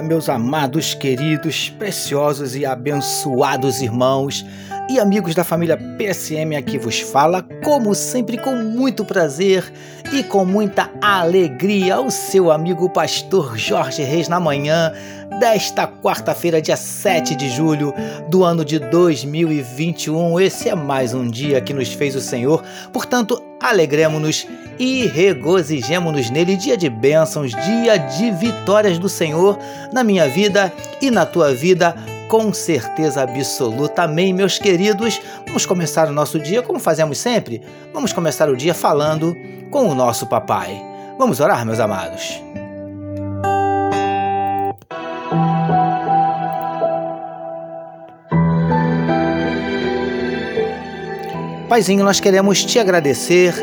meus amados, queridos, preciosos e abençoados irmãos e amigos da família PSM aqui vos fala, como sempre, com muito prazer e com muita alegria, o seu amigo pastor Jorge Reis na manhã desta quarta-feira, dia 7 de julho do ano de 2021. Esse é mais um dia que nos fez o Senhor, portanto, alegremos-nos e regozijemos-nos nele. Dia de bênçãos, dia de vitórias do Senhor na minha vida e na tua vida com certeza absoluta. Amém, meus queridos. Vamos começar o nosso dia como fazemos sempre. Vamos começar o dia falando com o nosso papai. Vamos orar, meus amados. Paizinho, nós queremos te agradecer,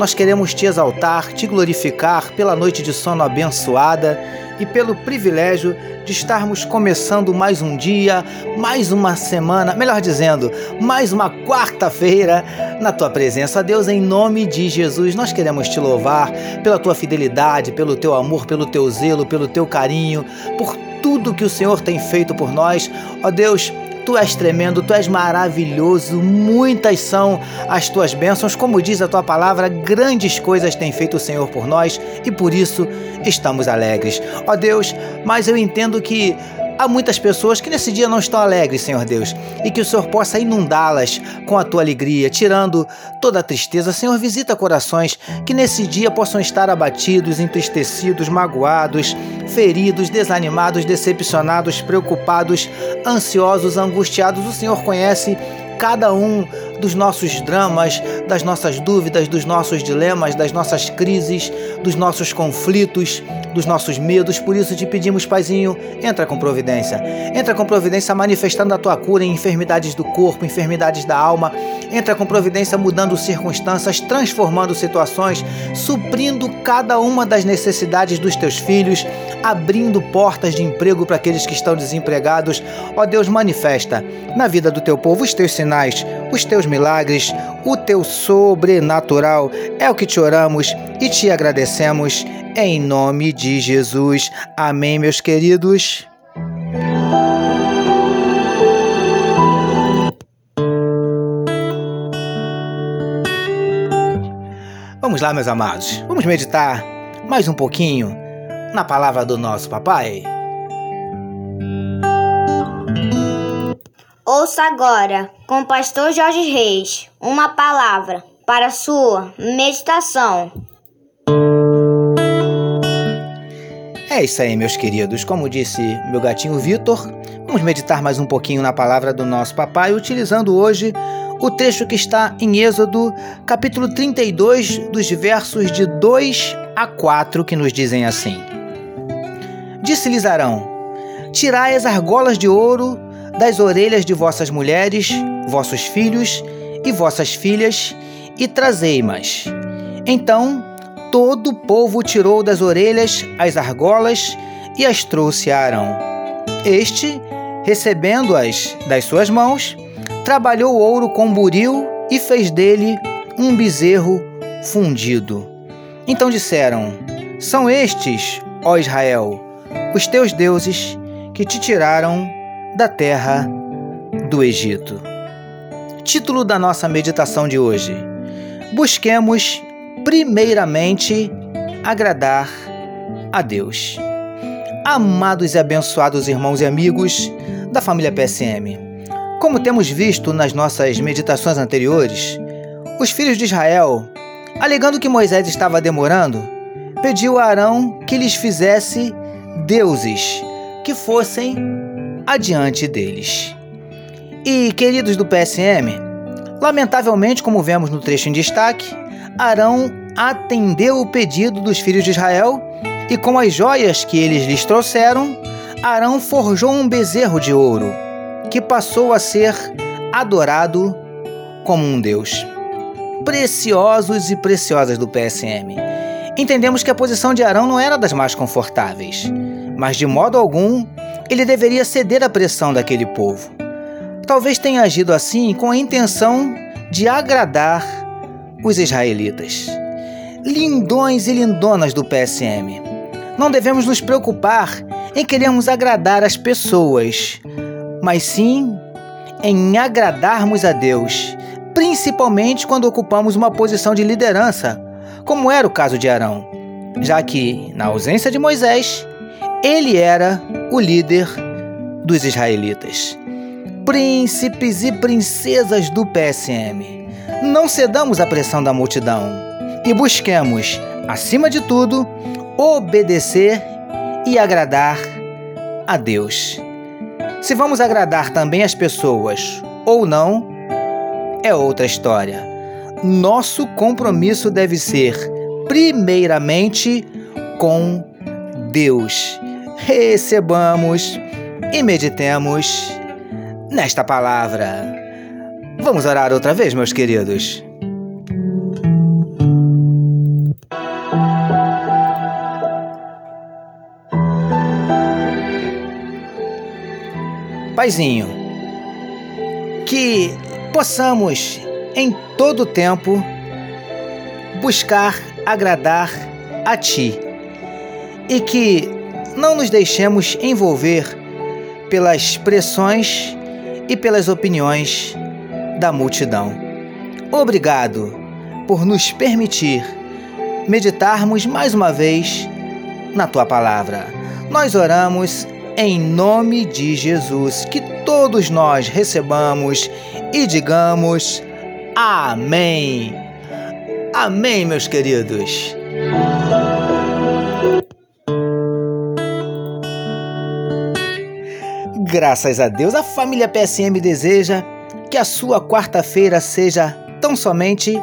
nós queremos te exaltar, te glorificar pela noite de sono abençoada e pelo privilégio de estarmos começando mais um dia, mais uma semana, melhor dizendo, mais uma quarta-feira na tua presença. Deus, em nome de Jesus, nós queremos te louvar pela tua fidelidade, pelo teu amor, pelo teu zelo, pelo teu carinho, por tudo que o Senhor tem feito por nós. Ó Deus, Tu és tremendo, tu és maravilhoso, muitas são as tuas bênçãos, como diz a tua palavra, grandes coisas tem feito o Senhor por nós e por isso estamos alegres. Ó Deus, mas eu entendo que Há muitas pessoas que nesse dia não estão alegres, Senhor Deus, e que o Senhor possa inundá-las com a tua alegria, tirando toda a tristeza. Senhor, visita corações que nesse dia possam estar abatidos, entristecidos, magoados, feridos, desanimados, decepcionados, preocupados, ansiosos, angustiados. O Senhor conhece cada um dos nossos dramas, das nossas dúvidas, dos nossos dilemas, das nossas crises, dos nossos conflitos dos nossos medos. Por isso te pedimos, Paizinho, entra com providência. Entra com providência manifestando a tua cura em enfermidades do corpo, enfermidades da alma. Entra com providência mudando circunstâncias, transformando situações, suprindo cada uma das necessidades dos teus filhos, abrindo portas de emprego para aqueles que estão desempregados. Ó Deus, manifesta na vida do teu povo os teus sinais, os teus milagres, o teu sobrenatural. É o que te oramos e te agradecemos em nome de Jesus. Amém, meus queridos. Vamos lá, meus amados. Vamos meditar mais um pouquinho na palavra do nosso papai. Ouça agora, com o pastor Jorge Reis, uma palavra para sua meditação. É isso aí, meus queridos. Como disse meu gatinho Vitor, vamos meditar mais um pouquinho na palavra do nosso papai, utilizando hoje o trecho que está em Êxodo, capítulo 32, dos versos de 2 a 4, que nos dizem assim: Disse-lhes Arão: Tirai as argolas de ouro das orelhas de vossas mulheres, vossos filhos e vossas filhas, e trazei-mas. Então todo o povo tirou das orelhas as argolas e as trouxe a Arão. Este, recebendo-as das suas mãos, trabalhou o ouro com buril e fez dele um bezerro fundido. Então disseram: São estes, ó Israel, os teus deuses que te tiraram da terra do Egito. Título da nossa meditação de hoje: Busquemos primeiramente agradar a Deus. Amados e abençoados irmãos e amigos da família PSM, como temos visto nas nossas meditações anteriores, os filhos de Israel, alegando que Moisés estava demorando, pediu a Arão que lhes fizesse deuses que fossem adiante deles. E, queridos do PSM, lamentavelmente, como vemos no trecho em destaque, Arão atendeu o pedido dos filhos de Israel e, com as joias que eles lhes trouxeram, Arão forjou um bezerro de ouro, que passou a ser adorado como um deus. Preciosos e preciosas do PSM. Entendemos que a posição de Arão não era das mais confortáveis, mas de modo algum ele deveria ceder à pressão daquele povo. Talvez tenha agido assim com a intenção de agradar os israelitas. Lindões e lindonas do PSM. Não devemos nos preocupar em queremos agradar as pessoas, mas sim em agradarmos a Deus, principalmente quando ocupamos uma posição de liderança, como era o caso de Arão, já que, na ausência de Moisés, ele era o líder dos israelitas. Príncipes e princesas do PSM, não cedamos à pressão da multidão e busquemos, acima de tudo, obedecer e agradar a Deus. Se vamos agradar também as pessoas ou não, é outra história. Nosso compromisso deve ser, primeiramente, com Deus. Recebamos e meditemos nesta palavra. Vamos orar outra vez, meus queridos. Paizinho, que possamos em todo tempo buscar agradar a Ti e que não nos deixemos envolver pelas pressões e pelas opiniões da multidão. Obrigado por nos permitir meditarmos mais uma vez na tua palavra. Nós oramos em nome de Jesus, que todos nós recebamos e digamos amém. Amém, meus queridos. Graças a Deus, a família PSM deseja que a sua quarta-feira seja tão somente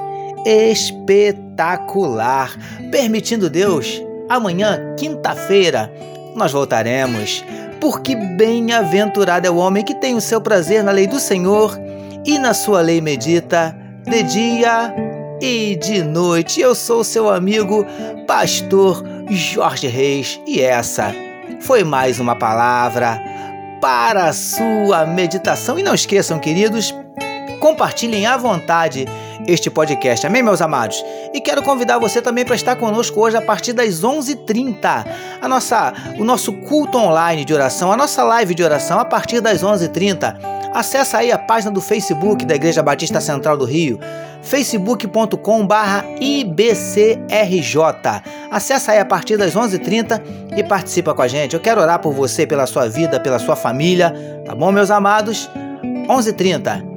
espetacular. Permitindo Deus, amanhã, quinta-feira, nós voltaremos porque bem-aventurado é o homem que tem o seu prazer na lei do Senhor e na sua lei medita de dia e de noite. Eu sou seu amigo, pastor Jorge Reis, e essa foi mais uma palavra para a sua meditação. E não esqueçam, queridos, compartilhem à vontade este podcast. Amém, meus amados? E quero convidar você também para estar conosco hoje a partir das 11h30. A nossa, o nosso culto online de oração, a nossa live de oração a partir das 11h30. Acesse aí a página do Facebook da Igreja Batista Central do Rio, facebook.com/ibcrj. Acesse aí a partir das 11h30 e participa com a gente. Eu quero orar por você, pela sua vida, pela sua família, tá bom, meus amados? 11h30.